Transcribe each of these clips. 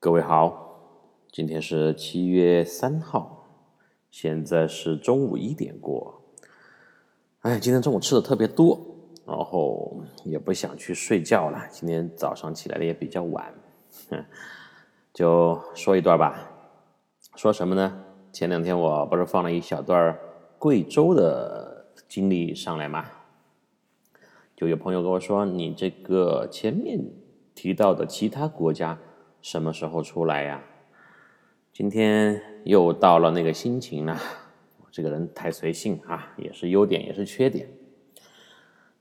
各位好，今天是七月三号，现在是中午一点过。哎，今天中午吃的特别多，然后也不想去睡觉了。今天早上起来的也比较晚，就说一段吧。说什么呢？前两天我不是放了一小段贵州的经历上来吗？就有朋友跟我说，你这个前面提到的其他国家。什么时候出来呀？今天又到了那个心情了。我这个人太随性啊，也是优点，也是缺点。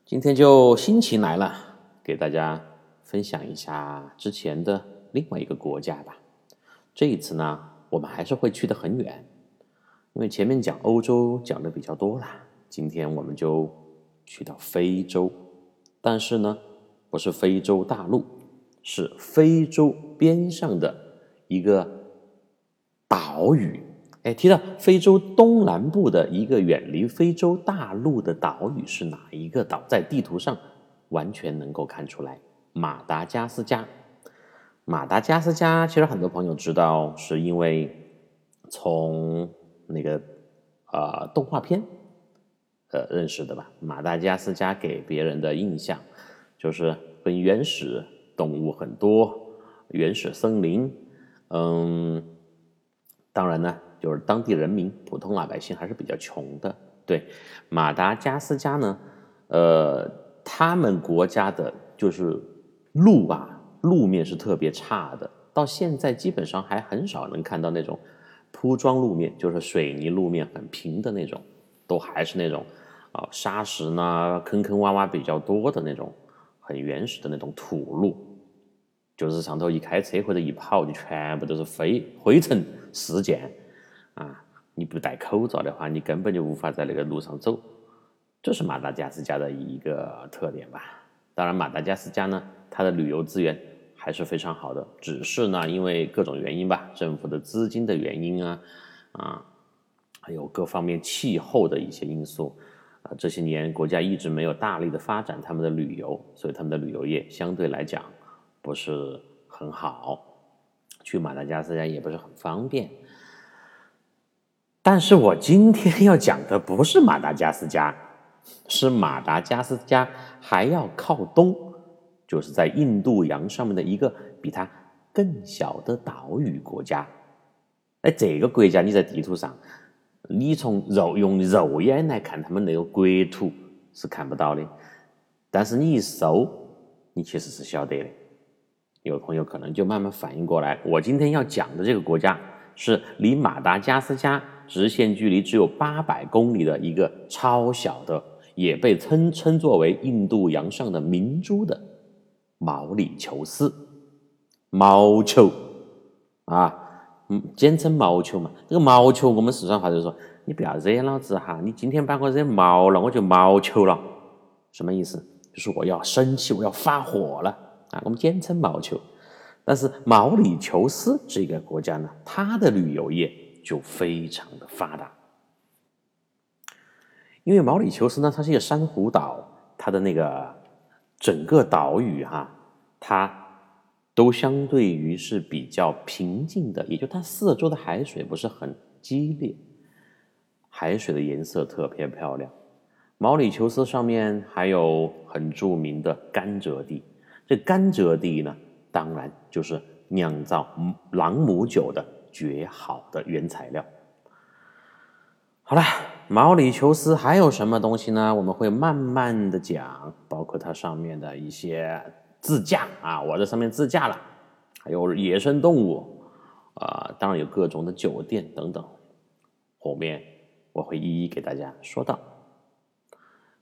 今天就心情来了，给大家分享一下之前的另外一个国家吧。这一次呢，我们还是会去的很远，因为前面讲欧洲讲的比较多了。今天我们就去到非洲，但是呢，不是非洲大陆。是非洲边上的一个岛屿，哎，提到非洲东南部的一个远离非洲大陆的岛屿是哪一个岛？在地图上完全能够看出来，马达加斯加。马达加斯加其实很多朋友知道，是因为从那个呃动画片呃认识的吧？马达加斯加给别人的印象就是很原始。动物很多，原始森林，嗯，当然呢，就是当地人民、普通老百姓还是比较穷的。对，马达加斯加呢，呃，他们国家的就是路啊，路面是特别差的，到现在基本上还很少能看到那种铺装路面，就是水泥路面很平的那种，都还是那种啊沙石呢，坑坑洼洼比较多的那种。很原始的那种土路，就是上头一开车或者一跑，就全部都是灰灰尘事件啊！你不戴口罩的话，你根本就无法在那个路上走。这是马达加斯加的一个特点吧？当然，马达加斯加呢，它的旅游资源还是非常好的，只是呢，因为各种原因吧，政府的资金的原因啊，啊，还有各方面气候的一些因素。啊这些年国家一直没有大力的发展他们的旅游，所以他们的旅游业相对来讲不是很好，去马达加斯加也不是很方便。但是我今天要讲的不是马达加斯加，是马达加斯加还要靠东，就是在印度洋上面的一个比它更小的岛屿国家。哎，这个国家你在地图上。你从肉用肉眼来看，他们那个国土是看不到的，但是你一搜，你其实是晓得的。有朋友可能就慢慢反应过来，我今天要讲的这个国家是离马达加斯加直线距离只有八百公里的一个超小的，也被称称作为印度洋上的明珠的毛里求斯，毛球啊。嗯，简称毛球嘛。这个毛球，我们四川话就说：“你不要惹老子哈，你今天把我惹毛了，我就毛球了。”什么意思？就是我要生气，我要发火了啊！我们简称毛球。但是毛里求斯这个国家呢，它的旅游业就非常的发达，因为毛里求斯呢，它是一个珊瑚岛，它的那个整个岛屿哈，它。都相对于是比较平静的，也就它四周的海水不是很激烈，海水的颜色特别漂亮。毛里求斯上面还有很著名的甘蔗地，这甘蔗地呢，当然就是酿造朗姆酒的绝好的原材料。好了，毛里求斯还有什么东西呢？我们会慢慢的讲，包括它上面的一些。自驾啊，我在上面自驾了，还有野生动物啊，当然有各种的酒店等等，后面我会一一给大家说到。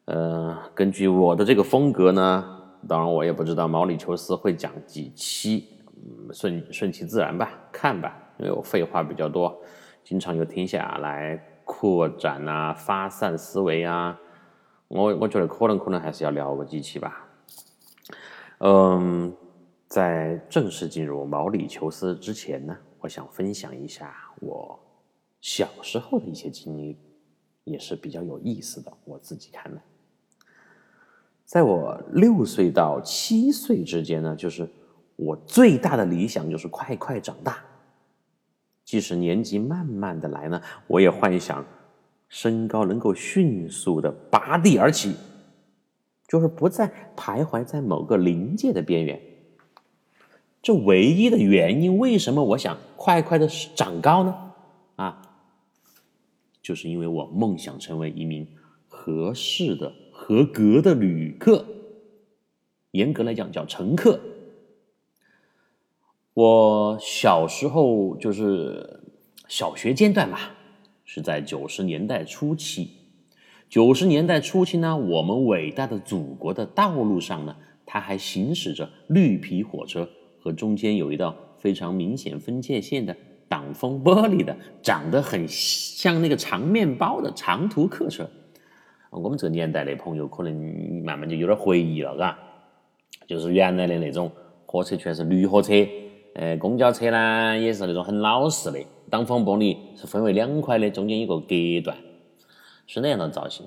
呃，根据我的这个风格呢，当然我也不知道毛里求斯会讲几期，嗯顺顺其自然吧，看吧，因为我废话比较多，经常有停下来扩展啊，发散思维啊，我我觉得可能可能还是要聊个几期吧。嗯，在正式进入毛里求斯之前呢，我想分享一下我小时候的一些经历，也是比较有意思的。我自己看的，在我六岁到七岁之间呢，就是我最大的理想就是快快长大。即使年纪慢慢的来呢，我也幻想身高能够迅速的拔地而起，就是不再徘徊在某个临界的边缘。这唯一的原因，为什么我想快快的长高呢？啊，就是因为我梦想成为一名合适的、合格的旅客。严格来讲，叫乘客。我小时候就是小学阶段吧，是在九十年代初期。九十年代初期呢，我们伟大的祖国的道路上呢，它还行驶着绿皮火车和中间有一道非常明显分界线的挡风玻璃的，长得很像那个长面包的长途客车。我们这个年代的朋友可能慢慢就有点回忆了，嘎，就是原来的那种火车全是绿火车。呃，公交车呢也是那种很老式的，挡风玻璃是分为两块的，中间有个隔断，是那样的造型。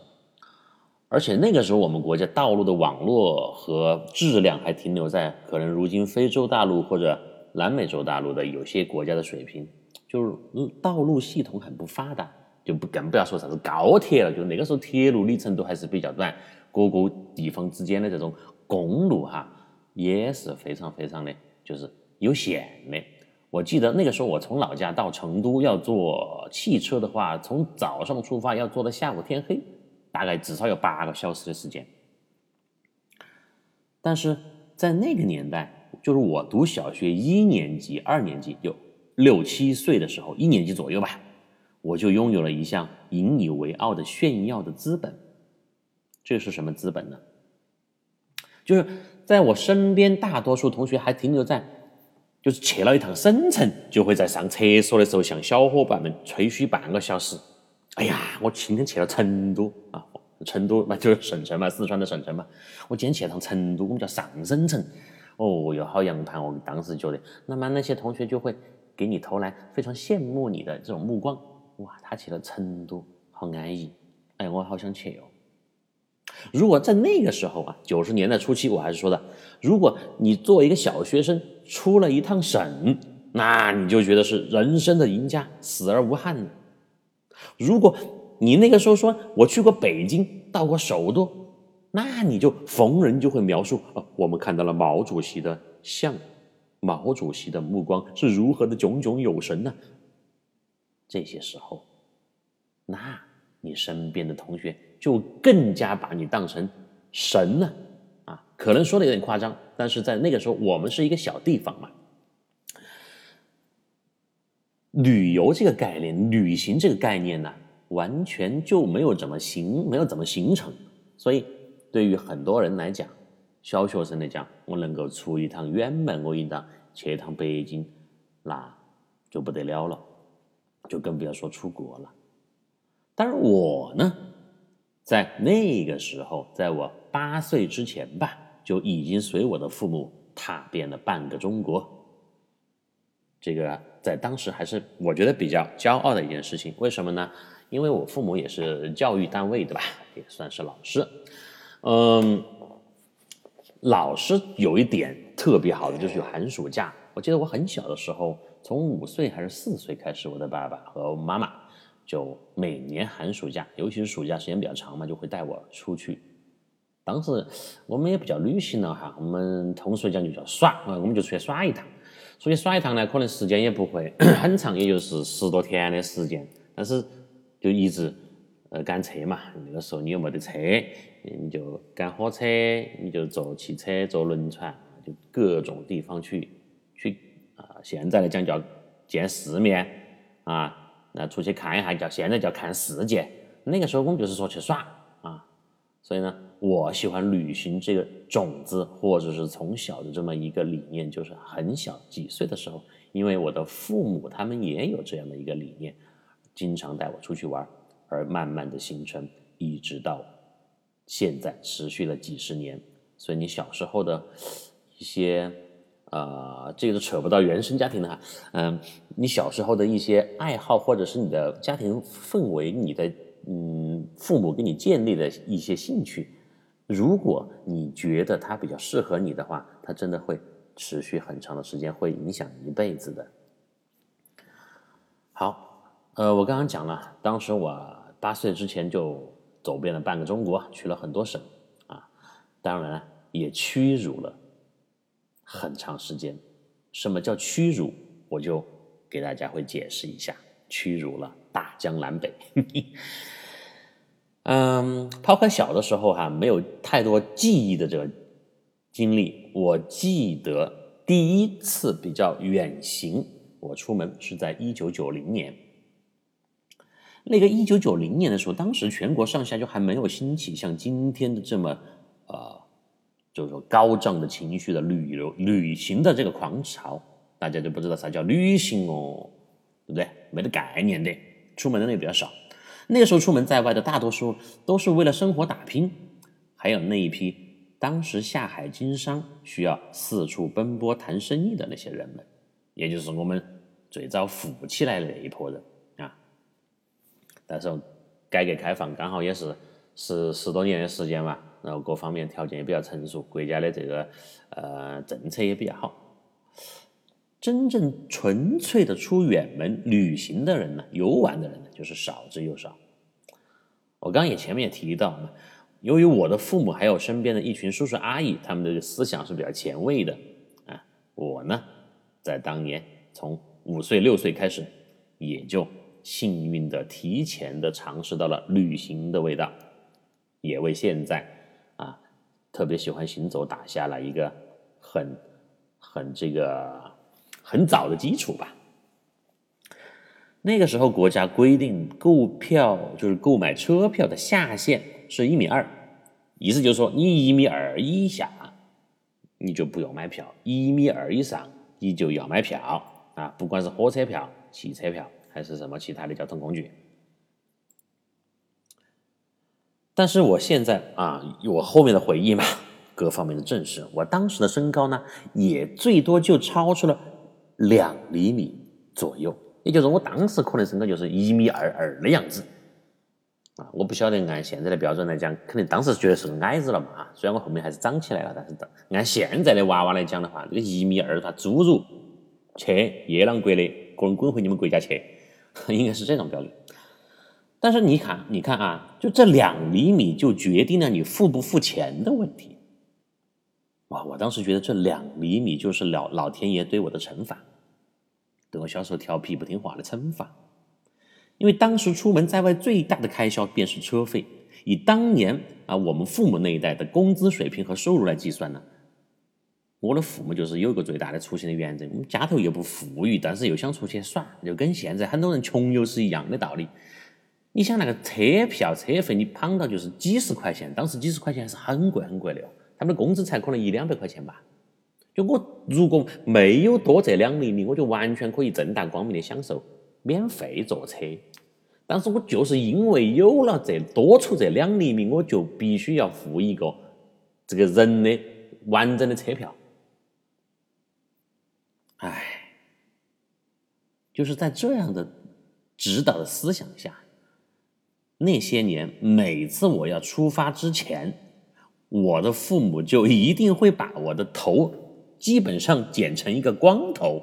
而且那个时候我们国家道路的网络和质量还停留在可能如今非洲大陆或者南美洲大陆的有些国家的水平，就是道路系统很不发达，就不更不要说啥子高铁了，就那个时候铁路里程都还是比较短，各个地方之间的这种公路哈也是非常非常的，就是。有险的，我记得那个时候我从老家到成都要坐汽车的话，从早上出发要坐到下午天黑，大概至少有八个小时的时间。但是在那个年代，就是我读小学一年级、二年级，就六七岁的时候，一年级左右吧，我就拥有了一项引以为傲的炫耀的资本。这是什么资本呢？就是在我身边，大多数同学还停留在。就是去了一趟省城，就会在上厕所的时候向小伙伴们吹嘘半个小时。哎呀，我今天去了成都啊，成都那就是省城嘛，四川的省城嘛。我今天去了趟成都，我们叫上省城。哦哟，好洋盘！我当时觉得，那么那些同学就会给你投来非常羡慕你的这种目光。哇，他去了成都，好安逸。哎，我好想去哦。如果在那个时候啊，九十年代初期，我还是说的，如果你作为一个小学生出了一趟省，那你就觉得是人生的赢家，死而无憾了。如果你那个时候说我去过北京，到过首都，那你就逢人就会描述啊，我们看到了毛主席的像，毛主席的目光是如何的炯炯有神呢？这些时候，那你身边的同学。就更加把你当成神了啊！可能说的有点夸张，但是在那个时候，我们是一个小地方嘛。旅游这个概念，旅行这个概念呢，完全就没有怎么形，没有怎么形成。所以，对于很多人来讲，小学生来讲，我能够出一趟远门，我应当去一趟北京，那就不得了了，就更不要说出国了。但是我呢？在那个时候，在我八岁之前吧，就已经随我的父母踏遍了半个中国。这个在当时还是我觉得比较骄傲的一件事情。为什么呢？因为我父母也是教育单位的吧，也算是老师。嗯，老师有一点特别好的就是有寒暑假。我记得我很小的时候，从五岁还是四岁开始，我的爸爸和妈妈。就每年寒暑假，尤其是暑假时间比较长嘛，就会带我出去。当时我们也不叫旅行了哈，我们通俗讲就叫耍啊，我们就出去耍一趟。出去耍一趟呢，可能时间也不会 很长，也就是十多天的时间。但是就一直呃赶车嘛，那个时候你又没得车，你就赶火车，你就坐汽车、坐轮船，就各种地方去啊。现在来讲叫见世面啊。那出去看一下，叫现在叫看世界。那个时候我们就是说去耍啊，所以呢，我喜欢旅行这个种子，或者是从小的这么一个理念，就是很小几岁的时候，因为我的父母他们也有这样的一个理念，经常带我出去玩，而慢慢的形成，一直到现在持续了几十年。所以你小时候的一些。啊，这个是扯不到原生家庭的哈。嗯，你小时候的一些爱好，或者是你的家庭氛围，你的嗯父母给你建立的一些兴趣，如果你觉得它比较适合你的话，它真的会持续很长的时间，会影响一辈子的。好，呃，我刚刚讲了，当时我八岁之前就走遍了半个中国，去了很多省啊，当然也屈辱了很长时间。什么叫屈辱？我就给大家会解释一下，屈辱了大江南北。嗯，抛开小的时候哈，没有太多记忆的这个经历，我记得第一次比较远行。我出门是在一九九零年，那个一九九零年的时候，当时全国上下就还没有兴起像今天的这么呃，就是说高涨的情绪的旅游旅行的这个狂潮，大家就不知道啥叫旅行哦，对不对？没得概念的，出门的人也比较少。那个时候出门在外的大多数都是为了生活打拼，还有那一批当时下海经商需要四处奔波谈生意的那些人们。也就是我们最早富起来的那一波人啊，但是改革开放刚好也是十十多年的时间嘛，然后各方面条件也比较成熟，国家的这个呃政策也比较好，真正纯粹的出远门旅行的人呢，游玩的人呢，就是少之又少。我刚刚也前面也提到嘛，由于我的父母还有身边的一群叔叔阿姨，他们的思想是比较前卫的啊，我呢。在当年，从五岁六岁开始，也就幸运的提前的尝试到了旅行的味道，也为现在特别喜欢行走打下了一个很很这个很早的基础吧。那个时候，国家规定购票就是购买车票的下限是一米二，意思就是说，你一米二以下，你就不用买票；一米二以上。你就要买票啊，不管是火车票、汽车票，还是什么其他的交通工具。但是我现在啊，我后面的回忆嘛，各方面的证实，我当时的身高呢，也最多就超出了两厘米左右，也就是我当时可能身高就是一米二二的样子。啊，我不晓得按现在的标准来讲，肯定当时觉得是个矮子了嘛。啊，虽然我后面还是长起来了，但是按现在的娃娃来讲的话，这个一米二，他侏儒去夜郎国的，滚滚回你们国家去，应该是这种标准。但是你看，你看啊，就这两厘米就决定了你付不付钱的问题。哇，我当时觉得这两厘米就是老老天爷对我的惩罚，对我小时候调皮不听话的惩罚。因为当时出门在外最大的开销便是车费，以当年啊我们父母那一代的工资水平和收入来计算呢，我的父母就是有一个最大的出行的原则，我们家头又不富裕，但是又想出去耍，就跟现在很多人穷游是一样的道理。你想那个车票车费，你胖到就是几十块钱，当时几十块钱还是很贵很贵的哦，他们的工资才可能一两百块钱吧。就我如果没有多这两厘米，我就完全可以正大光明的享受。免费坐车，但是我就是因为有了这多出这两厘米，我就必须要付一个这个人的完整的车票。唉，就是在这样的指导的思想下，那些年每次我要出发之前，我的父母就一定会把我的头基本上剪成一个光头。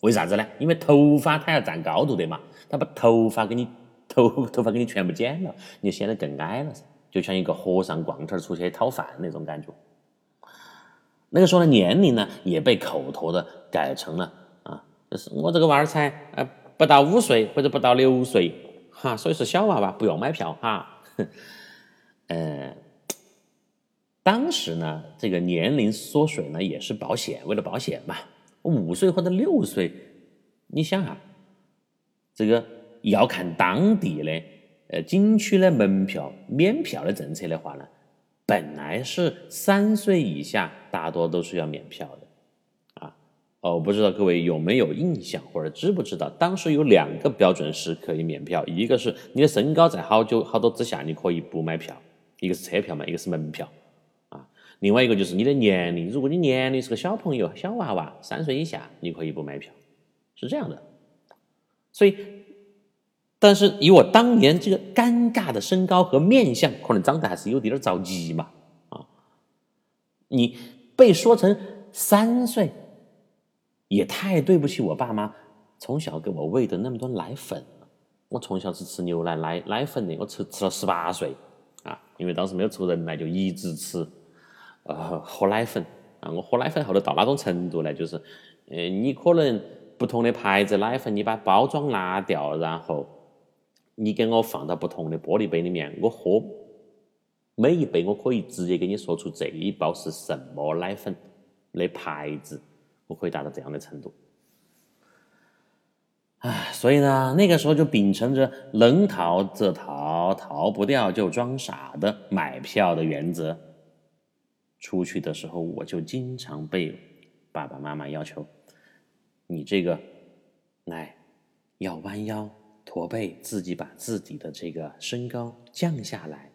为啥子呢？因为头发它要占高度的嘛，他把头发给你头头发给你全部剪了，你显得更矮了噻，就像一个和尚光头出去讨饭那种感觉。那个时候的年龄呢，也被口头的改成了啊，就是我这个娃儿才呃不到五岁或者不到六岁哈，所以说小娃娃不用买票哈。呃，当时呢，这个年龄缩水呢，也是保险，为了保险嘛。五岁或者六岁，你想哈，这个要看当地的呃景区的门票免票的政策的话呢，本来是三岁以下大多都是要免票的啊。哦，不知道各位有没有印象或者知不知道，当时有两个标准是可以免票，一个是你的身高在好久好多之下你可以不买票，一个是车票嘛，一个是门票。啊另外一个就是你的年龄，如果你年龄是个小朋友、小娃娃，三岁以下，你可以不买票，是这样的。所以，但是以我当年这个尴尬的身高和面相，可能长得还是有点着急嘛。啊，你被说成三岁也太对不起我爸妈，从小给我喂的那么多奶粉。我从小是吃牛奶、奶奶粉的，我吃吃了十八岁啊，因为当时没有出人奶，就一直吃，呃，喝奶粉啊。我喝奶粉后头到哪种程度呢，就是，呃，你可能不同的牌子奶粉，你把包装拿掉，然后你给我放到不同的玻璃杯里面，我喝每一杯，我可以直接给你说出这一包是什么奶粉的牌子，我可以达到怎样的程度。唉，所以呢，那个时候就秉承着能逃则逃，逃不掉就装傻的买票的原则。出去的时候，我就经常被爸爸妈妈要求：“你这个，来，要弯腰驼背，自己把自己的这个身高降下来。”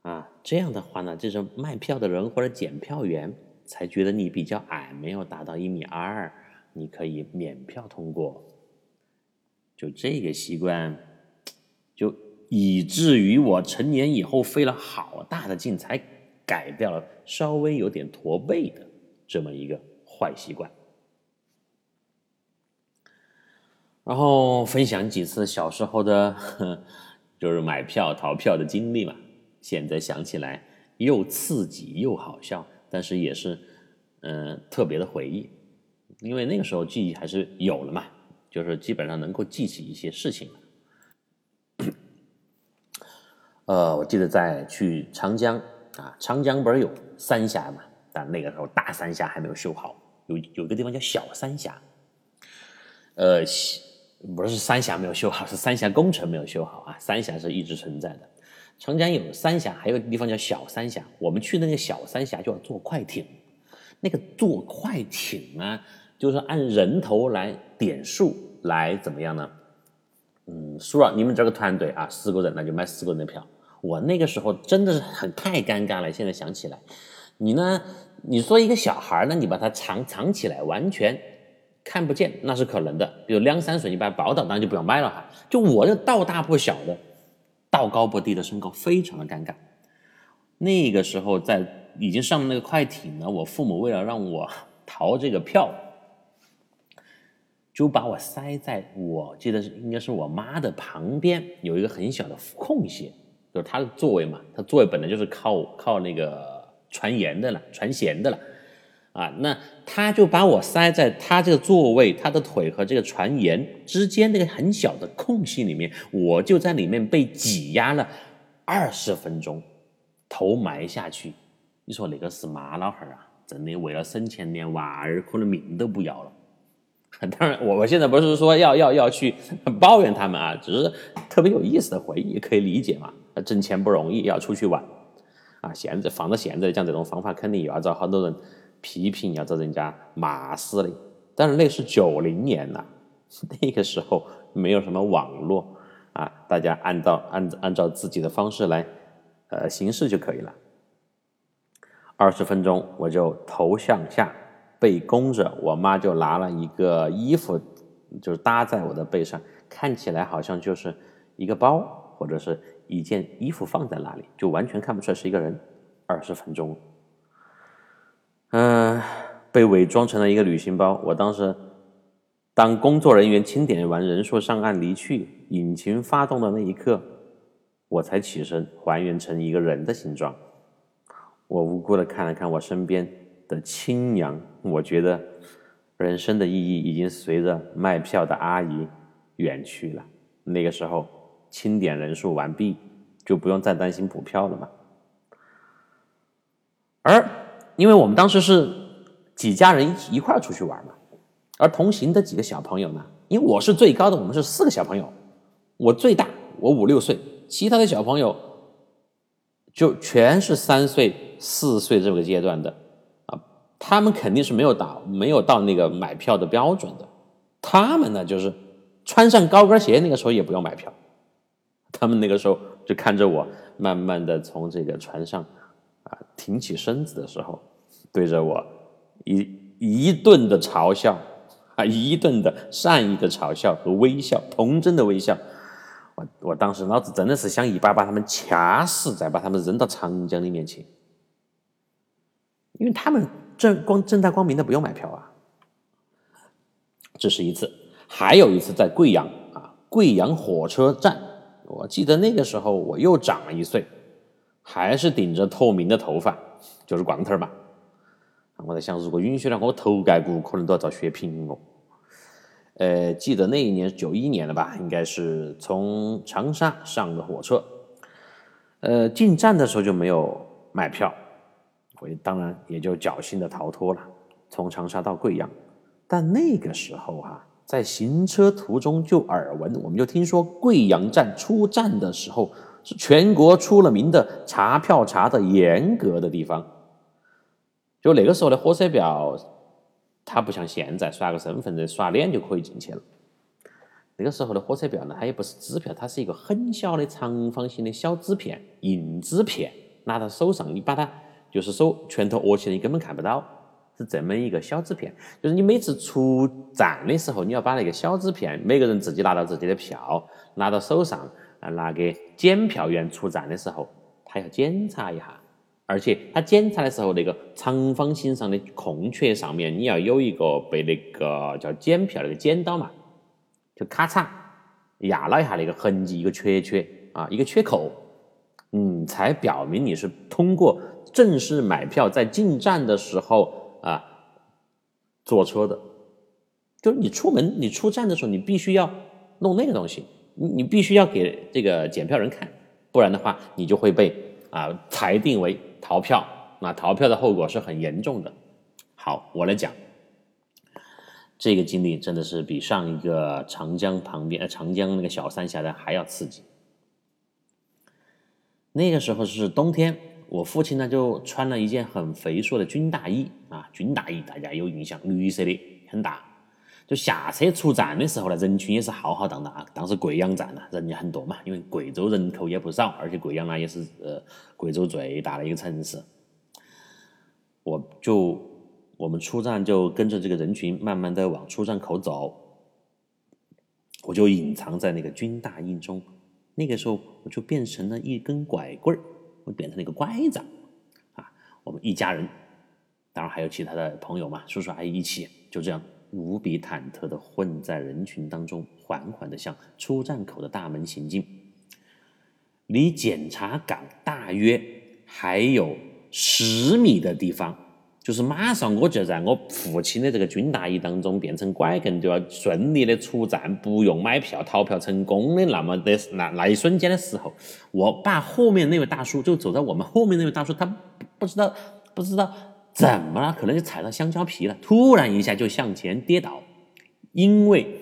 啊，这样的话呢，这种卖票的人或者检票员才觉得你比较矮，没有达到一米二，你可以免票通过。就这个习惯，就以至于我成年以后费了好大的劲才改掉了稍微有点驼背的这么一个坏习惯。然后分享几次小时候的，就是买票逃票的经历嘛。现在想起来又刺激又好笑，但是也是嗯特别的回忆，因为那个时候记忆还是有了嘛。就是基本上能够记起一些事情呃，我记得在去长江啊，长江不是有三峡嘛？但那个时候大三峡还没有修好，有有一个地方叫小三峡。呃，不是三峡没有修好，是三峡工程没有修好啊。三峡是一直存在的。长江有三峡，还有个地方叫小三峡。我们去那个小三峡就要坐快艇，那个坐快艇呢？就是按人头来点数来怎么样呢？嗯，输了你们这个团队啊，四个人那就买四个人的票。我那个时候真的是很太尴尬了。现在想起来，你呢？你说一个小孩呢，你把他藏藏起来，完全看不见，那是可能的。比如两三岁，你把他抱到，当然就不用买了哈。就我这道大不小的，道高不低的身高，非常的尴尬。那个时候在已经上了那个快艇了，我父母为了让我逃这个票。就把我塞在我记得是应该是我妈的旁边，有一个很小的空隙，就是她的座位嘛。她座位本来就是靠靠那个船沿的了，船舷的了，啊，那他就把我塞在他这个座位，他的腿和这个船沿之间那个很小的空隙里面，我就在里面被挤压了二十分钟，头埋下去。你说那个是妈老汉儿啊，真的为了省钱，连娃儿可能命都不要了。当然，我我现在不是说要要要去抱怨他们啊，只是特别有意思的回忆，可以理解嘛。挣钱不容易，要出去玩啊。现在放到现在讲这种方法，肯定又要遭好多人批评，要遭人家骂死的。但是那是九零年呐，那个时候没有什么网络啊，大家按照按按照自己的方式来呃行事就可以了。二十分钟，我就头向下。背弓着，我妈就拿了一个衣服，就是搭在我的背上，看起来好像就是一个包或者是一件衣服放在那里，就完全看不出来是一个人。二十分钟，嗯，被伪装成了一个旅行包。我当时，当工作人员清点完人数上岸离去，引擎发动的那一刻，我才起身还原成一个人的形状。我无辜的看了看我身边。的清扬，我觉得人生的意义已经随着卖票的阿姨远去了。那个时候清点人数完毕，就不用再担心补票了嘛。而因为我们当时是几家人一一块儿出去玩嘛，而同行的几个小朋友呢，因为我是最高的，我们是四个小朋友，我最大，我五六岁，其他的小朋友就全是三岁、四岁这个阶段的。啊他们肯定是没有到没有到那个买票的标准的，他们呢就是穿上高跟鞋，那个时候也不用买票，他们那个时候就看着我慢慢的从这个船上啊挺起身子的时候，对着我一一顿的嘲笑啊一顿的善意的嘲笑和微笑童真的微笑，我我当时脑子真的是想一把把他们掐死，再把他们扔到长江里面去，因为他们。正光正大光明的不用买票啊，这是一次，还有一次在贵阳啊，贵阳火车站，我记得那个时候我又长了一岁，还是顶着透明的头发，就是光头嘛。我在想，如果允许了，我头盖骨可能都要遭血拼哦。呃，记得那一年九一年了吧，应该是从长沙上的火车，呃，进站的时候就没有买票，我当然也就侥幸的逃脱了，从长沙到贵阳。但那个时候哈，在行车途中就耳闻，我们就听说贵阳站出站的时候是全国出了名的查票查的严格的地方。就那个时候的火车票，它不像现在刷个身份证、刷脸就可以进去了。那个时候的火车票呢，它也不是纸票，它是一个很小的长方形的小纸片，硬纸片，拿到手上，你把它就是手拳头握起来，你根本看不到。是这么一个小纸片，就是你每次出站的时候，你要把那个小纸片，每个人自己拿到自己的票，拿到手上，啊，拿给检票员出站的时候，他要检查一下，而且他检查的时候，那个长方形上的空缺上面，你要有一个被那个叫检票那个剪刀嘛，就咔嚓压了一下那个痕迹，一个缺缺啊，一个缺口，嗯，才表明你是通过正式买票，在进站的时候。啊，坐车的，就是你出门，你出站的时候，你必须要弄那个东西，你你必须要给这个检票人看，不然的话，你就会被啊裁定为逃票，那逃票的后果是很严重的。好，我来讲，这个经历真的是比上一个长江旁边呃长江那个小三峡的还要刺激。那个时候是冬天。我父亲呢，就穿了一件很肥硕的军大衣啊，军大衣大家有印象，绿色的，很大。就下车出站的时候呢，人群也是浩浩荡荡啊。当时贵阳站呢，人也很多嘛，因为贵州人口也不少，而且贵阳呢也是呃贵州最大的一个城市。我就我们出站就跟着这个人群慢慢的往出站口走，我就隐藏在那个军大衣中。那个时候我就变成了一根拐棍儿。我变成了一个拐杖，啊，我们一家人，当然还有其他的朋友嘛，叔叔阿姨一起，就这样无比忐忑的混在人群当中，缓缓的向出站口的大门行进。离检查岗大约还有十米的地方。就是马上我就在我父亲的这个军大衣当中变成拐棍，就要顺利的出站，不用买票，逃票成功的那么的那那一瞬间的时候，我爸后面那位大叔就走在我们后面那位大叔，他不知道不知道怎么了，可能就踩到香蕉皮了，突然一下就向前跌倒，因为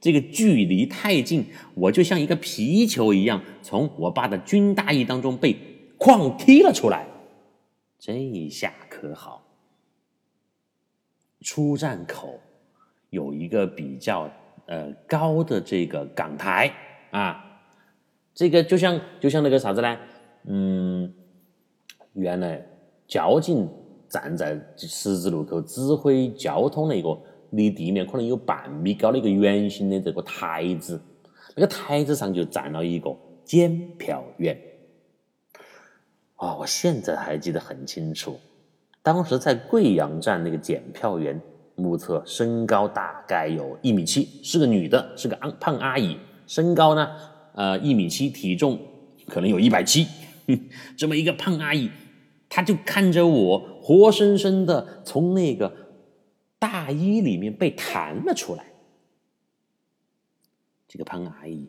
这个距离太近，我就像一个皮球一样从我爸的军大衣当中被哐踢了出来，这一下可好。出站口有一个比较呃高的这个岗台。啊，这个就像就像那个啥子呢？嗯，原来交警站在十字路口指挥交通的一个离地面可能有半米高的一个圆形的这个台子，那个台子上就站了一个检票员。啊，我现在还记得很清楚。当时在贵阳站那个检票员，目测身高大概有一米七，是个女的，是个胖胖阿姨，身高呢，呃一米七，体重可能有一百七，这么一个胖阿姨，她就看着我活生生的从那个大衣里面被弹了出来。这个胖阿姨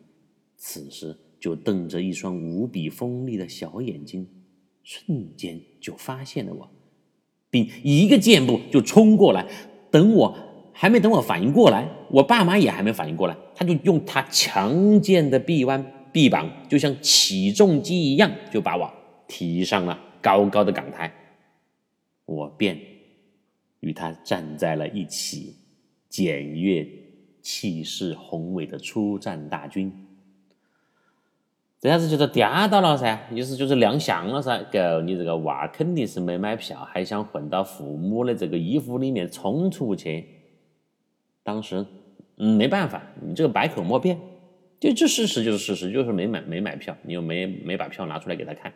此时就瞪着一双无比锋利的小眼睛，瞬间就发现了我。并一个箭步就冲过来，等我还没等我反应过来，我爸妈也还没反应过来，他就用他强健的臂弯臂膀，就像起重机一样，就把我提上了高高的岗台，我便与他站在了一起，检阅气势宏伟的出战大军。这下子就是颠到了噻，意思就是亮相了噻。狗，你这个娃肯定是没买票，还想混到父母的这个衣服里面冲出去。当时，嗯，没办法，你这个百口莫辩，就这事实就是事实，就是没买没买票，你又没没把票拿出来给他看，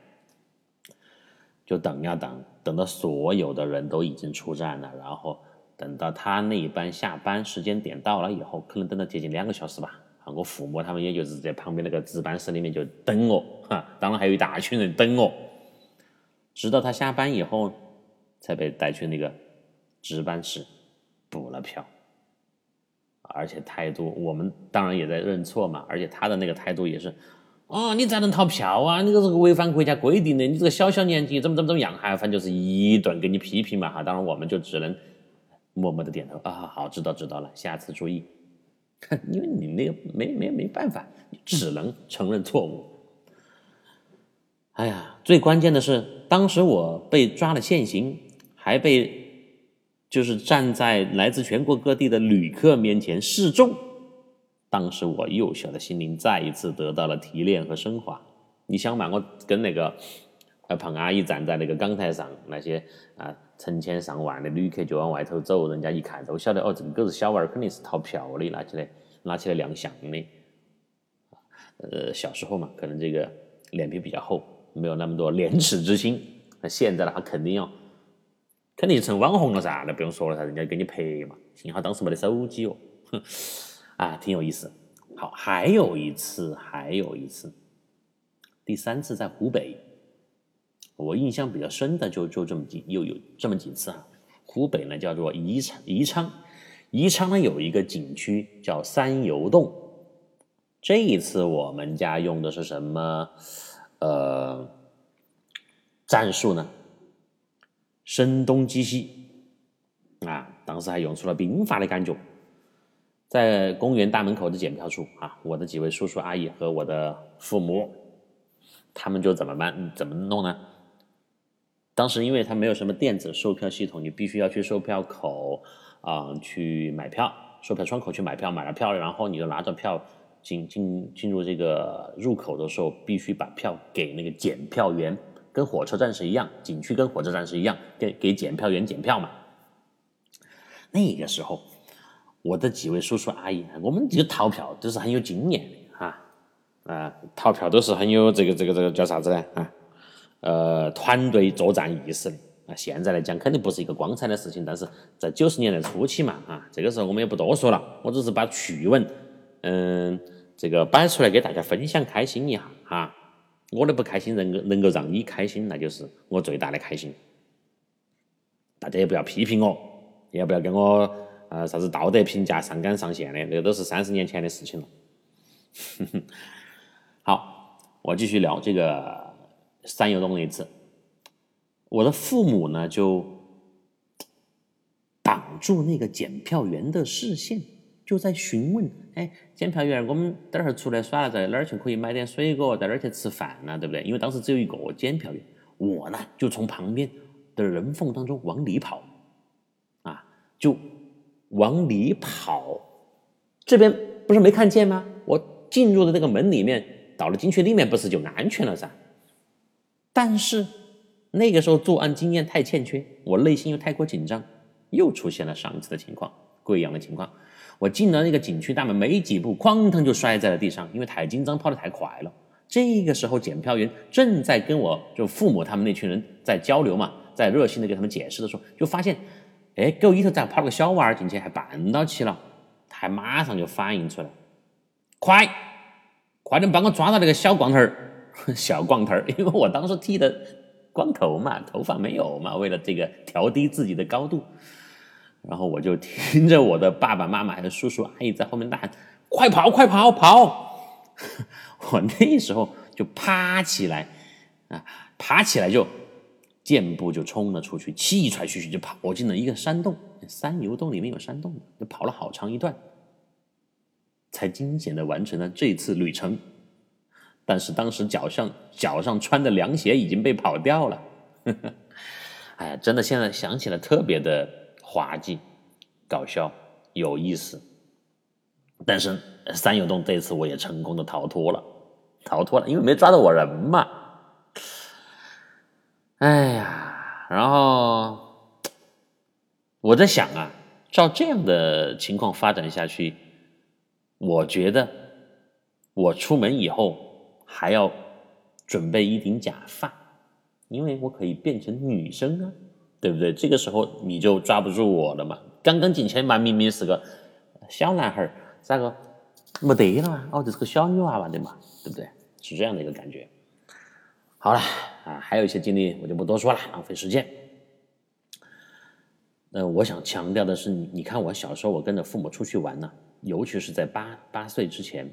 就等呀等，等到所有的人都已经出站了，然后等到他那一班下班时间点到了以后，可能等了接近两个小时吧。啊，我父母他们也就是在旁边那个值班室里面就等我，哈，当然还有一大群人等我。直到他下班以后，才被带去那个值班室补了票。而且态度，我们当然也在认错嘛。而且他的那个态度也是，哦，你咋能逃票啊？你这是个违反国家规定的，你这个小小年纪怎么怎么怎么样？哈，反正就是一顿给你批评嘛。哈，当然我们就只能默默的点头啊，好，知道知道了，下次注意。因为你那个没没没办法，只能承认错误。哎呀，最关键的是，当时我被抓了现行，还被就是站在来自全国各地的旅客面前示众。当时我幼小的心灵再一次得到了提炼和升华。你想嘛，我跟那个呃胖阿姨站在那个港台上，那些啊成千上万的旅客就往外头走，人家一看都晓得哦，这个狗是小娃儿，肯定是逃票的，拿起来拿起来亮相的。呃，小时候嘛，可能这个脸皮比较厚。没有那么多廉耻之心，那现在呢，他肯定要，肯定成网红了噻，那不用说了噻，人家给你拍嘛。幸好当时没得手机哦，哼，啊，挺有意思。好，还有一次，还有一次，第三次在湖北，我印象比较深的就就这么几，又有这么几次啊。湖北呢叫做宜昌，宜昌，宜昌呢有一个景区叫三游洞，这一次我们家用的是什么？呃，战术呢？声东击西啊！当时还用出了兵法的感觉，在公园大门口的检票处啊，我的几位叔叔阿姨和我的父母，他们就怎么办？怎么弄呢？当时因为他没有什么电子售票系统，你必须要去售票口啊去买票，售票窗口去买票，买了票，然后你就拿着票。进进进入这个入口的时候，必须把票给那个检票员，跟火车站是一样，景区跟火车站是一样，给给检票员检票嘛。那个时候，我的几位叔叔阿姨，我们这个逃票都是很有经验的啊啊，逃票都是很有这个这个这个叫啥子呢啊？呃，团队作战意识的啊。现在来讲，肯定不是一个光彩的事情，但是在九十年代初期嘛啊，这个时候我们也不多说了，我只是把趣闻，嗯。这个摆出来给大家分享开心一下哈，我的不开心能够能够让你开心，那就是我最大的开心。大家也不要批评我，也不要跟我呃啥子道德评价上纲上线的，那个都是三十年前的事情了。好，我继续聊这个三游洞那次，我的父母呢就挡住那个检票员的视线。就在询问，哎，检票员，我们等会儿出来耍了，在哪儿去可以买点水果，在哪儿去吃饭呢？对不对？因为当时只有一个检票员，我呢就从旁边的人缝当中往里跑，啊，就往里跑。这边不是没看见吗？我进入的那个门里面，到了景区里面，不是就安全了噻？但是那个时候作案经验太欠缺，我内心又太过紧张，又出现了上一次的情况，贵阳的情况。我进了那个景区大门，没几步，哐当就摔在了地上，因为太紧张，跑得太快了。这个时候，检票员正在跟我就父母他们那群人在交流嘛，在热心的给他们解释的时候，就发现，哎，狗里头咋跑了个小娃儿进去，还绊到起了，他还马上就反应出来，快，快点帮我抓到那个小光头儿，小光头儿，因为我当时剃的光头嘛，头发没有嘛，为了这个调低自己的高度。然后我就听着我的爸爸妈妈还有叔叔阿姨在后面大喊：“快跑，快跑，跑！” 我那时候就爬起来，啊，爬起来就箭步就冲了出去，气喘吁吁就跑进了一个山洞。山游洞里面有山洞，就跑了好长一段，才惊险的完成了这次旅程。但是当时脚上脚上穿的凉鞋已经被跑掉了。哎呀，真的现在想起来特别的。滑稽、搞笑、有意思，但是三游洞这次我也成功的逃脱了，逃脱了，因为没抓到我人嘛。哎呀，然后我在想啊，照这样的情况发展下去，我觉得我出门以后还要准备一顶假发，因为我可以变成女生啊。对不对？这个时候你就抓不住我了嘛，刚刚进前嘛，明明是个小男孩儿，咋个没得了嘛？哦，这是个小女娃娃的嘛，对不对？是这样的一个感觉。好了啊，还有一些经历我就不多说了，浪费时间。呃，我想强调的是，你你看我小时候，我跟着父母出去玩呢，尤其是在八八岁之前，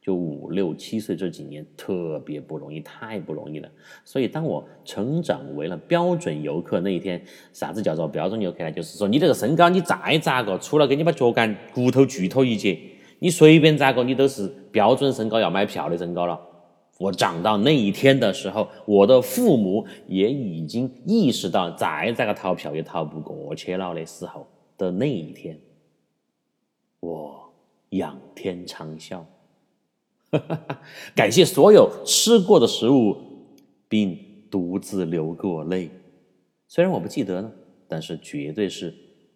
就五六七岁这几年，特别不容易，太不容易了。所以当我成长为了标准游客那一天，啥子叫做标准游客呢？就是说你这个身高，你再咋个，除了给你把脚杆骨头锯脱一截，你随便咋个，你都是标准身高要买票的身高了。我长到那一天的时候，我的父母也已经意识到再咋个逃票也逃不过去了的时候的那一天，我仰天长啸，感谢所有吃过的食物，并独自流过泪。虽然我不记得了，但是绝对是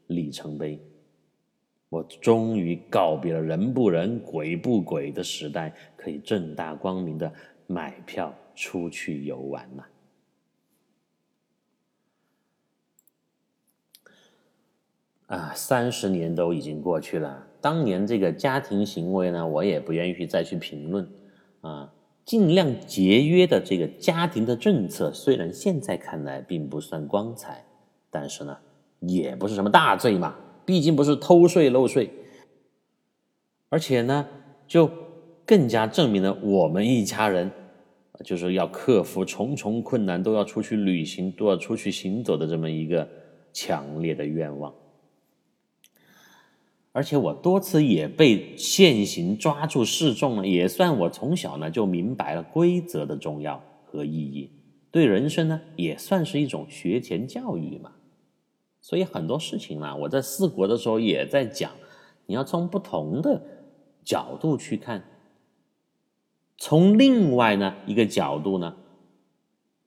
里程碑。我终于告别了人不人、鬼不鬼的时代，可以正大光明的。买票出去游玩了啊！三十年都已经过去了，当年这个家庭行为呢，我也不愿意再去评论啊。尽量节约的这个家庭的政策，虽然现在看来并不算光彩，但是呢，也不是什么大罪嘛。毕竟不是偷税漏税，而且呢，就更加证明了我们一家人。就是要克服重重困难，都要出去旅行，都要出去行走的这么一个强烈的愿望。而且我多次也被现行抓住示众了，也算我从小呢就明白了规则的重要和意义，对人生呢也算是一种学前教育嘛。所以很多事情呢，我在四国的时候也在讲，你要从不同的角度去看。从另外呢一个角度呢，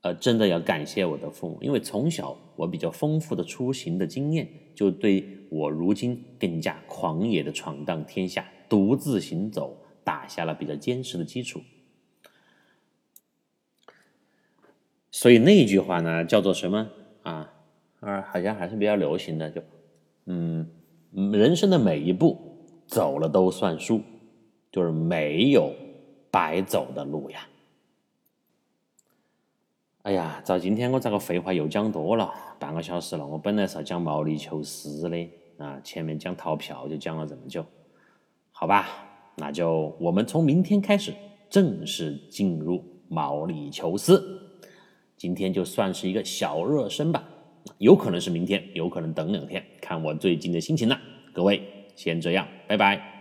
呃，真的要感谢我的父母，因为从小我比较丰富的出行的经验，就对我如今更加狂野的闯荡天下、独自行走打下了比较坚实的基础。所以那句话呢，叫做什么啊？啊，好像还是比较流行的，就嗯，人生的每一步走了都算数，就是没有。白走的路呀！哎呀，照今天我这个废话又讲多了，半个小时了。我本来是要讲毛里求斯的啊，前面讲逃票就讲了这么久，好吧，那就我们从明天开始正式进入毛里求斯。今天就算是一个小热身吧，有可能是明天，有可能等两天，看我最近的心情了。各位，先这样，拜拜。